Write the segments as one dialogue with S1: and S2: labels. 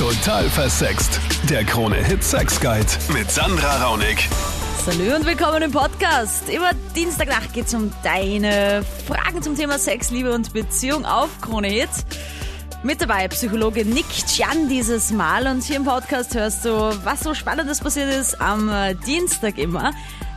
S1: Total versext. Der Krone-Hit Sex Guide mit Sandra Raunig.
S2: Salü und willkommen im Podcast. Immer Dienstagnacht geht es um deine Fragen zum Thema Sex, Liebe und Beziehung auf Krone Hit. Mit dabei Psychologe Nick Chan dieses Mal und hier im Podcast hörst du, was so Spannendes passiert ist am Dienstag immer.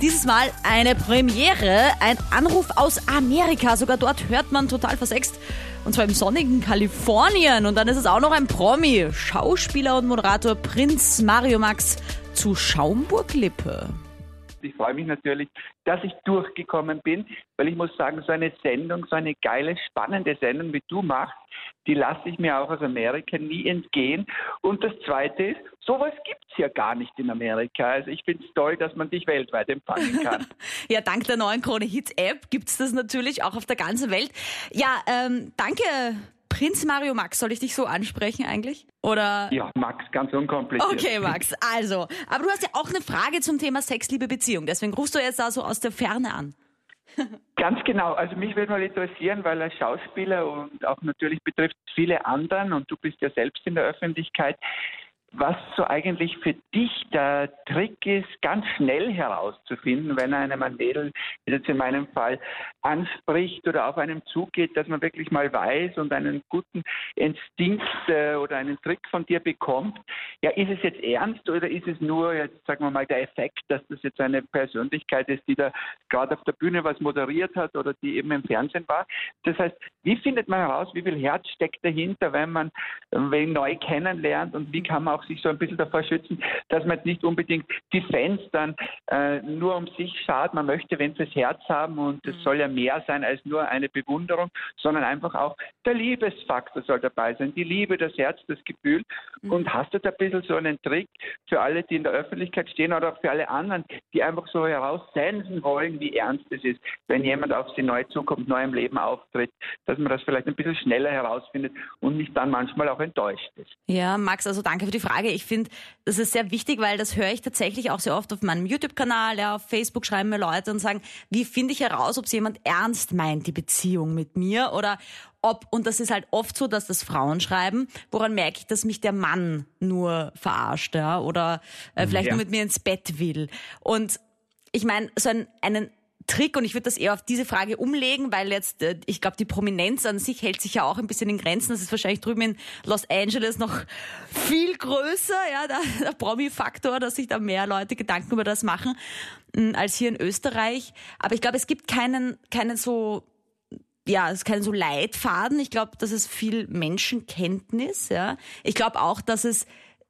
S2: Dieses Mal eine Premiere, ein Anruf aus Amerika. Sogar dort hört man total versext. Und zwar im sonnigen Kalifornien. Und dann ist es auch noch ein Promi. Schauspieler und Moderator Prinz Mario Max zu Schaumburg-Lippe.
S3: Ich freue mich natürlich, dass ich durchgekommen bin, weil ich muss sagen, so eine Sendung, so eine geile, spannende Sendung, wie du machst, die lasse ich mir auch aus Amerika nie entgehen. Und das Zweite ist, sowas gibt es ja gar nicht in Amerika. Also ich finde es toll, dass man dich weltweit empfangen kann.
S2: ja, dank der neuen Krone Hits App gibt es das natürlich auch auf der ganzen Welt. Ja, ähm, danke. Prinz Mario Max, soll ich dich so ansprechen eigentlich? Oder?
S3: Ja, Max, ganz unkompliziert.
S2: Okay, Max, also. Aber du hast ja auch eine Frage zum Thema Sex, Liebe, Beziehung. Deswegen rufst du jetzt da so aus der Ferne an.
S3: Ganz genau. Also mich würde mal interessieren, weil er Schauspieler und auch natürlich betrifft viele anderen und du bist ja selbst in der Öffentlichkeit was so eigentlich für dich der Trick ist, ganz schnell herauszufinden, wenn einem ein Mädel, wie jetzt in meinem Fall, anspricht oder auf einem zugeht, dass man wirklich mal weiß und einen guten Instinkt äh, oder einen Trick von dir bekommt. Ja, ist es jetzt ernst oder ist es nur, jetzt sagen wir mal, der Effekt, dass das jetzt eine Persönlichkeit ist, die da gerade auf der Bühne was moderiert hat oder die eben im Fernsehen war? Das heißt, wie findet man heraus, wie viel Herz steckt dahinter, wenn man wen neu kennenlernt und wie kann man auch sich so ein bisschen davor schützen, dass man jetzt nicht unbedingt die Fans dann äh, nur um sich schaut. Man möchte wenn fürs Herz haben und es mhm. soll ja mehr sein als nur eine Bewunderung, sondern einfach auch der Liebesfaktor soll dabei sein. Die Liebe, das Herz, das Gefühl. Mhm. Und hast du da ein bisschen so einen Trick für alle, die in der Öffentlichkeit stehen oder auch für alle anderen, die einfach so heraussenden wollen, wie ernst es ist, wenn jemand auf sie neu zukommt, neu im Leben auftritt, dass man das vielleicht ein bisschen schneller herausfindet und nicht dann manchmal auch enttäuscht ist.
S2: Ja, Max, also danke für die Frage. Ich finde, das ist sehr wichtig, weil das höre ich tatsächlich auch sehr oft auf meinem YouTube-Kanal, ja, auf Facebook schreiben mir Leute und sagen, wie finde ich heraus, ob es jemand ernst meint, die Beziehung mit mir oder ob, und das ist halt oft so, dass das Frauen schreiben, woran merke ich, dass mich der Mann nur verarscht, ja, oder äh, vielleicht ja. nur mit mir ins Bett will. Und ich meine, so einen, einen Trick und ich würde das eher auf diese Frage umlegen, weil jetzt, äh, ich glaube, die Prominenz an sich hält sich ja auch ein bisschen in Grenzen. Das ist wahrscheinlich drüben in Los Angeles noch viel größer, ja, der, der Promi-Faktor, dass sich da mehr Leute Gedanken über das machen, mm, als hier in Österreich. Aber ich glaube, es gibt keinen, keinen so ja, es ist kein so Leitfaden. Ich glaube, das ist viel Menschenkenntnis. Ja. Ich glaube auch, dass es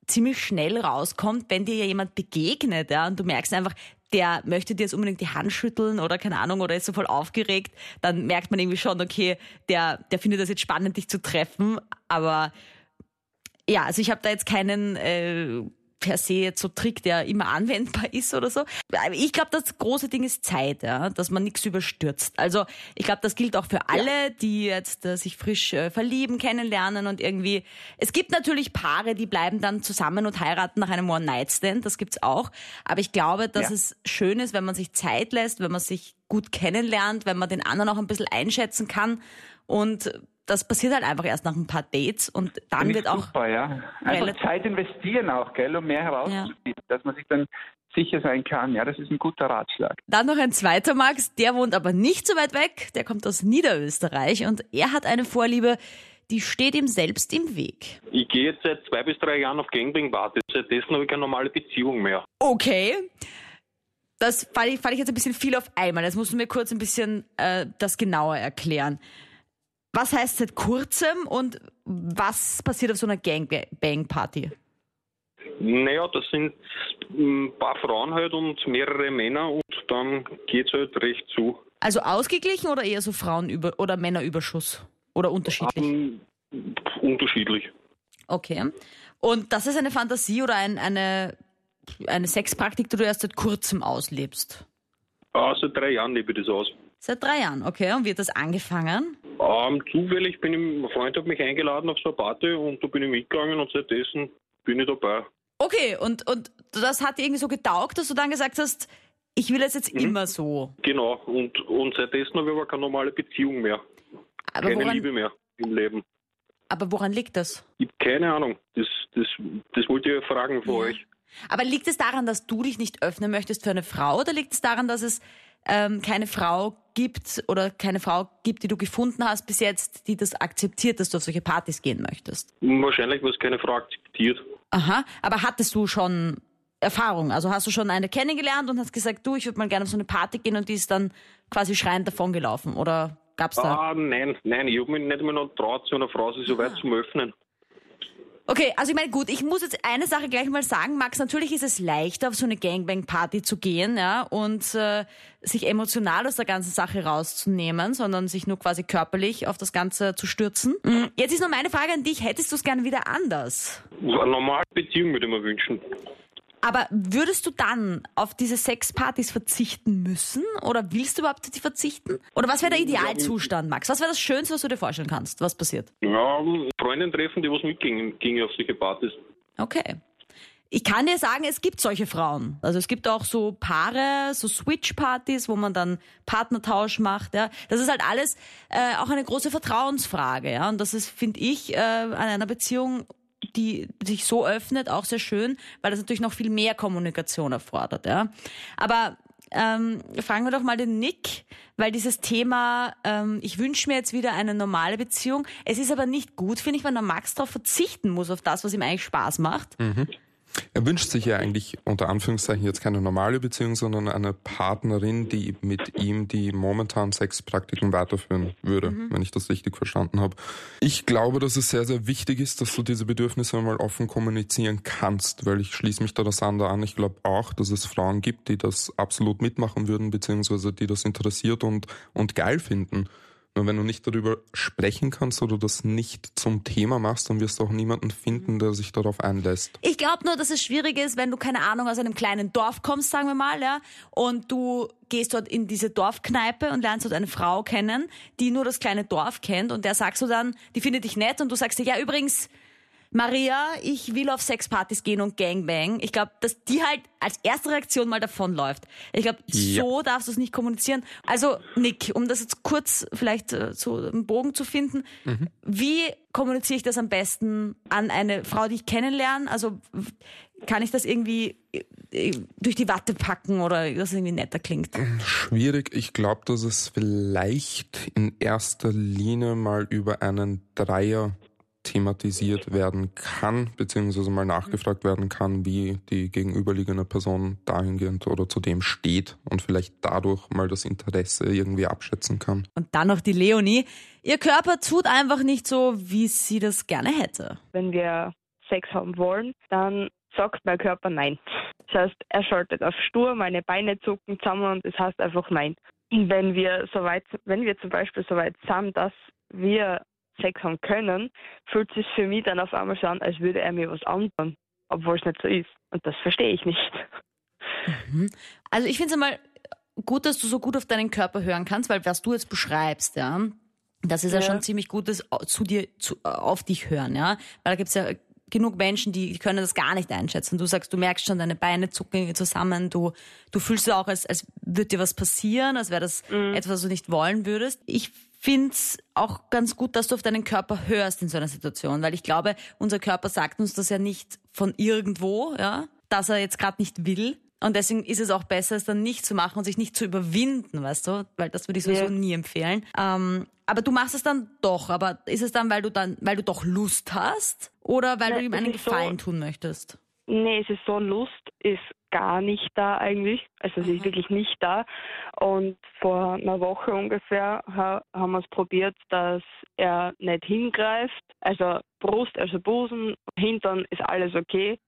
S2: ziemlich schnell rauskommt, wenn dir jemand begegnet, ja, und du merkst einfach, der möchte dir jetzt unbedingt die Hand schütteln oder keine Ahnung oder ist so voll aufgeregt, dann merkt man irgendwie schon, okay, der, der findet das jetzt spannend, dich zu treffen. Aber ja, also ich habe da jetzt keinen äh, per se jetzt so Trick, der immer anwendbar ist oder so. Ich glaube, das große Ding ist Zeit, ja, dass man nichts überstürzt. Also ich glaube, das gilt auch für alle, ja. die jetzt äh, sich frisch äh, verlieben, kennenlernen und irgendwie. Es gibt natürlich Paare, die bleiben dann zusammen und heiraten nach einem One-Night-Stand, das gibt's auch. Aber ich glaube, dass ja. es schön ist, wenn man sich Zeit lässt, wenn man sich gut kennenlernt, wenn man den anderen auch ein bisschen einschätzen kann und das passiert halt einfach erst nach ein paar Dates und dann wird auch.
S3: Super, ja. Einfach Zeit investieren auch, gell, um mehr herauszufinden, ja. dass man sich dann sicher sein kann. Ja, das ist ein guter Ratschlag.
S2: Dann noch ein zweiter Max, der wohnt aber nicht so weit weg, der kommt aus Niederösterreich und er hat eine Vorliebe, die steht ihm selbst im Weg.
S4: Ich gehe jetzt seit zwei bis drei Jahren auf Gangbang-Party. Seitdessen habe ich keine normale Beziehung mehr.
S2: Okay. Das fand ich, fand ich jetzt ein bisschen viel auf einmal. Jetzt musst du mir kurz ein bisschen äh, das genauer erklären. Was heißt seit kurzem und was passiert auf so einer Gangbang-Party?
S4: Naja, das sind ein paar Frauen halt und mehrere Männer und dann geht es halt recht zu.
S2: Also ausgeglichen oder eher so Frauen- oder Männerüberschuss? Oder unterschiedlich? Um,
S4: ähm, unterschiedlich.
S2: Okay. Und das ist eine Fantasie oder ein, eine, eine Sexpraktik, die du erst seit kurzem auslebst?
S4: Ah, seit drei Jahren lebe ich das aus.
S2: Seit drei Jahren, okay. Und wie hat das angefangen?
S4: Ähm, zufällig bin ich, mein Freund hat mich eingeladen auf so eine Party und da bin ich mitgegangen und seitdessen bin ich dabei.
S2: Okay, und, und das hat dir irgendwie so getaugt, dass du dann gesagt hast, ich will es jetzt mhm. immer so.
S4: Genau, und, und seitdessen habe ich aber keine normale Beziehung mehr. Aber keine woran, Liebe mehr im Leben.
S2: Aber woran liegt das?
S4: Ich habe keine Ahnung. Das, das, das wollte ich ja fragen von euch.
S2: Aber liegt es daran, dass du dich nicht öffnen möchtest für eine Frau oder liegt es daran, dass es ähm, keine Frau gibt oder keine Frau gibt, die du gefunden hast bis jetzt, die das akzeptiert, dass du auf solche Partys gehen möchtest?
S4: Wahrscheinlich, was keine Frau akzeptiert.
S2: Aha, aber hattest du schon Erfahrung? Also hast du schon eine kennengelernt und hast gesagt, du, ich würde mal gerne auf so eine Party gehen und die ist dann quasi schreiend davon gelaufen oder gab's da?
S4: Ah, nein, nein, ich habe mich nicht einmal noch traut, zu einer Frau sich so weit zum Öffnen.
S2: Okay, also ich meine, gut, ich muss jetzt eine Sache gleich mal sagen, Max, natürlich ist es leichter, auf so eine Gangbang-Party zu gehen, ja, und äh, sich emotional aus der ganzen Sache rauszunehmen, sondern sich nur quasi körperlich auf das Ganze zu stürzen. Mhm. Jetzt ist noch meine Frage an dich, hättest du es gerne wieder anders?
S4: So eine normale Beziehung würde ich mir wünschen.
S2: Aber würdest du dann auf diese Sexpartys verzichten müssen? Oder willst du überhaupt auf die verzichten? Oder was wäre der Idealzustand, Max? Was wäre das Schönste, was du dir vorstellen kannst? Was passiert?
S4: Ja, Freundin treffen, die was mitgingen, gingen auf solche Partys.
S2: Okay. Ich kann dir sagen, es gibt solche Frauen. Also es gibt auch so Paare, so Switch-Partys, wo man dann Partnertausch macht. Ja. Das ist halt alles äh, auch eine große Vertrauensfrage. Ja. Und das ist, finde ich, äh, an einer Beziehung die sich so öffnet, auch sehr schön, weil das natürlich noch viel mehr Kommunikation erfordert. Ja. Aber ähm, fragen wir doch mal den Nick, weil dieses Thema, ähm, ich wünsche mir jetzt wieder eine normale Beziehung. Es ist aber nicht gut, finde ich, wenn der Max darauf verzichten muss, auf das, was ihm eigentlich Spaß macht.
S5: Mhm. Er wünscht sich ja eigentlich unter Anführungszeichen jetzt keine normale Beziehung, sondern eine Partnerin, die mit ihm die momentanen Sexpraktiken weiterführen würde, mhm. wenn ich das richtig verstanden habe. Ich glaube, dass es sehr, sehr wichtig ist, dass du diese Bedürfnisse einmal offen kommunizieren kannst, weil ich schließe mich da das andere an. Ich glaube auch, dass es Frauen gibt, die das absolut mitmachen würden, beziehungsweise die das interessiert und, und geil finden. Nur wenn du nicht darüber sprechen kannst oder das nicht zum Thema machst, dann wirst du auch niemanden finden, der sich darauf einlässt.
S2: Ich glaube nur, dass es schwierig ist, wenn du keine Ahnung aus einem kleinen Dorf kommst, sagen wir mal, ja, und du gehst dort in diese Dorfkneipe und lernst dort eine Frau kennen, die nur das kleine Dorf kennt und der sagst du dann, die findet dich nett und du sagst dir, ja übrigens, Maria, ich will auf Sexpartys gehen und Gangbang. Ich glaube, dass die halt als erste Reaktion mal davonläuft. Ich glaube, ja. so darfst du es nicht kommunizieren. Also, Nick, um das jetzt kurz vielleicht äh, so einen Bogen zu finden, mhm. wie kommuniziere ich das am besten an eine Frau, die ich kennenlerne? Also, kann ich das irgendwie äh, durch die Watte packen oder dass es irgendwie netter klingt?
S5: Schwierig. Ich glaube, dass es vielleicht in erster Linie mal über einen Dreier thematisiert werden kann, beziehungsweise mal nachgefragt werden kann, wie die gegenüberliegende Person dahingehend oder zu dem steht und vielleicht dadurch mal das Interesse irgendwie abschätzen kann.
S2: Und dann noch die Leonie. Ihr Körper tut einfach nicht so, wie sie das gerne hätte.
S6: Wenn wir Sex haben wollen, dann sagt mein Körper nein. Das heißt, er schaltet auf stur, meine Beine zucken zusammen und das heißt einfach nein. Wenn wir soweit, wenn wir zum Beispiel soweit sind, dass wir Sex haben können, fühlt sich für mich dann auf einmal so an, als würde er mir was antun, obwohl es nicht so ist. Und das verstehe ich nicht.
S2: Mhm. Also ich finde es einmal gut, dass du so gut auf deinen Körper hören kannst, weil was du jetzt beschreibst, ja, das ist ja, ja schon ziemlich gut, das zu dir, zu, auf dich hören, ja. Weil da gibt es ja genug Menschen, die, die können das gar nicht einschätzen. Du sagst, du merkst schon, deine Beine zucken zusammen, du, du fühlst auch, als, als würde dir was passieren, als wäre das mhm. etwas, was du nicht wollen würdest. Ich finde es auch ganz gut, dass du auf deinen Körper hörst in so einer Situation, weil ich glaube, unser Körper sagt uns das ja nicht von irgendwo, ja, dass er jetzt gerade nicht will. Und deswegen ist es auch besser, es dann nicht zu machen und sich nicht zu überwinden, weißt du, weil das würde ich sowieso ja. nie empfehlen. Ähm, aber du machst es dann doch. Aber ist es dann, weil du dann, weil du doch Lust hast oder weil Nein, du ihm einen Gefallen so, tun möchtest?
S6: Nee, es ist so, Lust ist gar nicht da eigentlich. Also sie ist wirklich nicht da. Und vor einer Woche ungefähr haben wir es probiert, dass er nicht hingreift. Also Brust, also Busen, Hintern ist alles okay.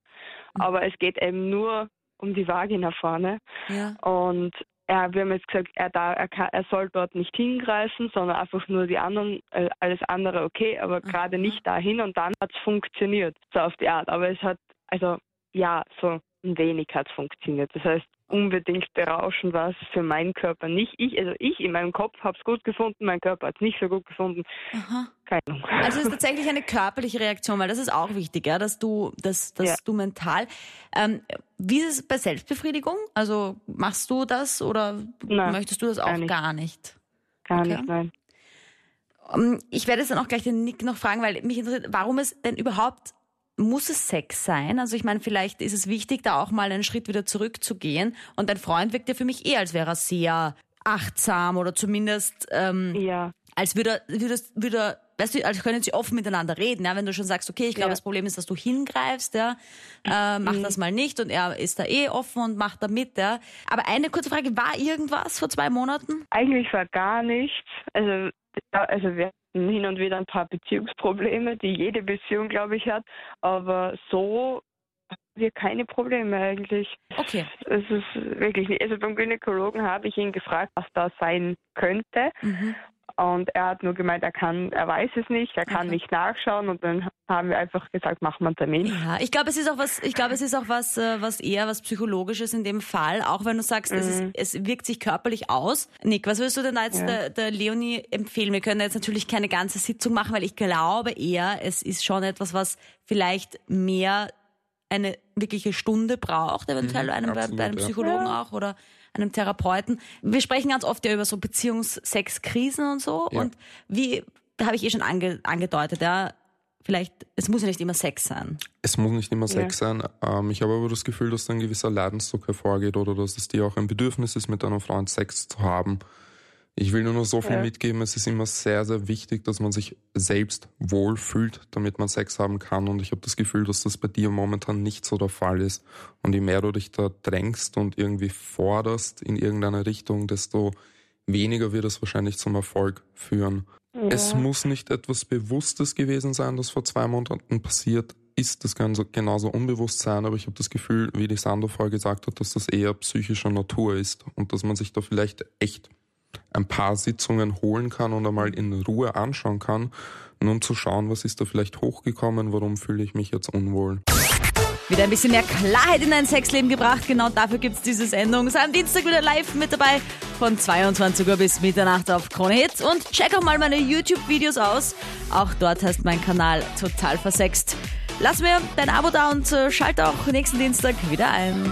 S6: Mhm. Aber es geht eben nur um die Vagina vorne. Ja. Und er, wir haben jetzt gesagt, er, da, er, kann, er soll dort nicht hingreifen, sondern einfach nur die anderen, äh, alles andere okay, aber gerade nicht dahin. Und dann hat es funktioniert, so auf die Art. Aber es hat, also ja, so ein wenig hat funktioniert. Das heißt, unbedingt berauschen war es für meinen Körper nicht. Ich, also ich in meinem Kopf habe es gut gefunden, mein Körper hat es nicht so gut gefunden. Aha. Keine Ahnung.
S2: Also es ist tatsächlich eine körperliche Reaktion, weil das ist auch wichtig, ja, dass du, dass, dass ja. du mental. Ähm, wie ist es bei Selbstbefriedigung? Also machst du das oder nein, möchtest du das auch gar nicht?
S6: Gar nicht, gar okay. nicht, nein.
S2: Um, Ich werde jetzt dann auch gleich den Nick noch fragen, weil mich interessiert, warum es denn überhaupt muss es Sex sein? Also ich meine, vielleicht ist es wichtig, da auch mal einen Schritt wieder zurückzugehen. Und dein Freund wirkt ja für mich eh, als wäre er sehr achtsam oder zumindest ähm,
S6: Ja,
S2: als würde, würde, würde weißt du, als können sie offen miteinander reden, ja, wenn du schon sagst, okay, ich glaube,
S6: Ja.
S2: das Problem ist, dass du hingreifst, ja, äh, mach das mal nicht und er ist da eh offen und macht da mit, ja. Aber eine kurze Frage, war irgendwas vor zwei Monaten?
S6: eigentlich war gar nichts. Also, also wir hin und wieder ein paar Beziehungsprobleme, die jede Beziehung, glaube ich, hat. Aber so haben wir keine Probleme eigentlich.
S2: Okay.
S6: Es ist wirklich nicht. Also beim Gynäkologen habe ich ihn gefragt, was da sein könnte.
S2: Mhm.
S6: Und er hat nur gemeint, er kann, er weiß es nicht, er kann
S2: Okay.
S6: nicht nachschauen. Und dann haben wir einfach gesagt, machen wir einen Termin.
S2: Ja, ich glaube, es ist auch was, ich glaube, es ist auch was, äh, was eher was Psychologisches in dem Fall, auch wenn du sagst, es, ist, es wirkt sich körperlich aus. Nick, was würdest du denn da jetzt
S6: Ja.
S2: der, der Leonie empfehlen? Wir können jetzt natürlich keine ganze Sitzung machen, weil ich glaube eher, es ist schon etwas, was vielleicht mehr eine wirkliche Stunde braucht, eventuell
S5: Mhm,
S2: einem, bei,
S5: absolut,
S2: bei einem
S5: ja.
S2: Psychologen auch oder einem Therapeuten. Wir sprechen ganz oft ja über so Beziehungssexkrisen und so.
S5: Ja.
S2: Und wie, da habe ich eh schon ange, angedeutet, ja, vielleicht, es muss ja nicht immer Sex sein.
S5: Es muss nicht immer Sex sein. Ähm, ich habe aber das Gefühl, dass da ein gewisser Leidensdruck hervorgeht oder dass es dir auch ein Bedürfnis ist, mit deinem Freund Sex zu haben. Ich will nur noch so viel
S6: Ja.
S5: mitgeben. Es ist immer sehr, sehr wichtig, dass man sich selbst wohlfühlt, damit man Sex haben kann. Und ich habe das Gefühl, dass das bei dir momentan nicht so der Fall ist. Und je mehr du dich da drängst und irgendwie forderst in irgendeine Richtung, desto weniger wird es wahrscheinlich zum Erfolg führen. Es muss nicht etwas Bewusstes gewesen sein, das vor zwei Monaten passiert ist. Das kann so genauso unbewusst sein, aber ich habe das Gefühl, wie die Sandra vorher gesagt hat, dass das eher psychischer Natur ist und dass man sich da vielleicht echt ein paar Sitzungen holen kann und einmal in Ruhe anschauen kann, nur um zu schauen, was ist da vielleicht hochgekommen, warum fühle ich mich jetzt unwohl.
S2: Wieder ein bisschen mehr Klarheit in dein Sexleben gebracht. Genau dafür gibt's diese Sendung. Sei am Dienstag wieder live mit dabei von 22 Uhr bis Mitternacht auf Krone Hits. Und check auch mal meine YouTube-Videos aus. Auch dort heißt mein Kanal total versext. Lass mir dein Abo da und äh, schalte auch nächsten Dienstag wieder ein.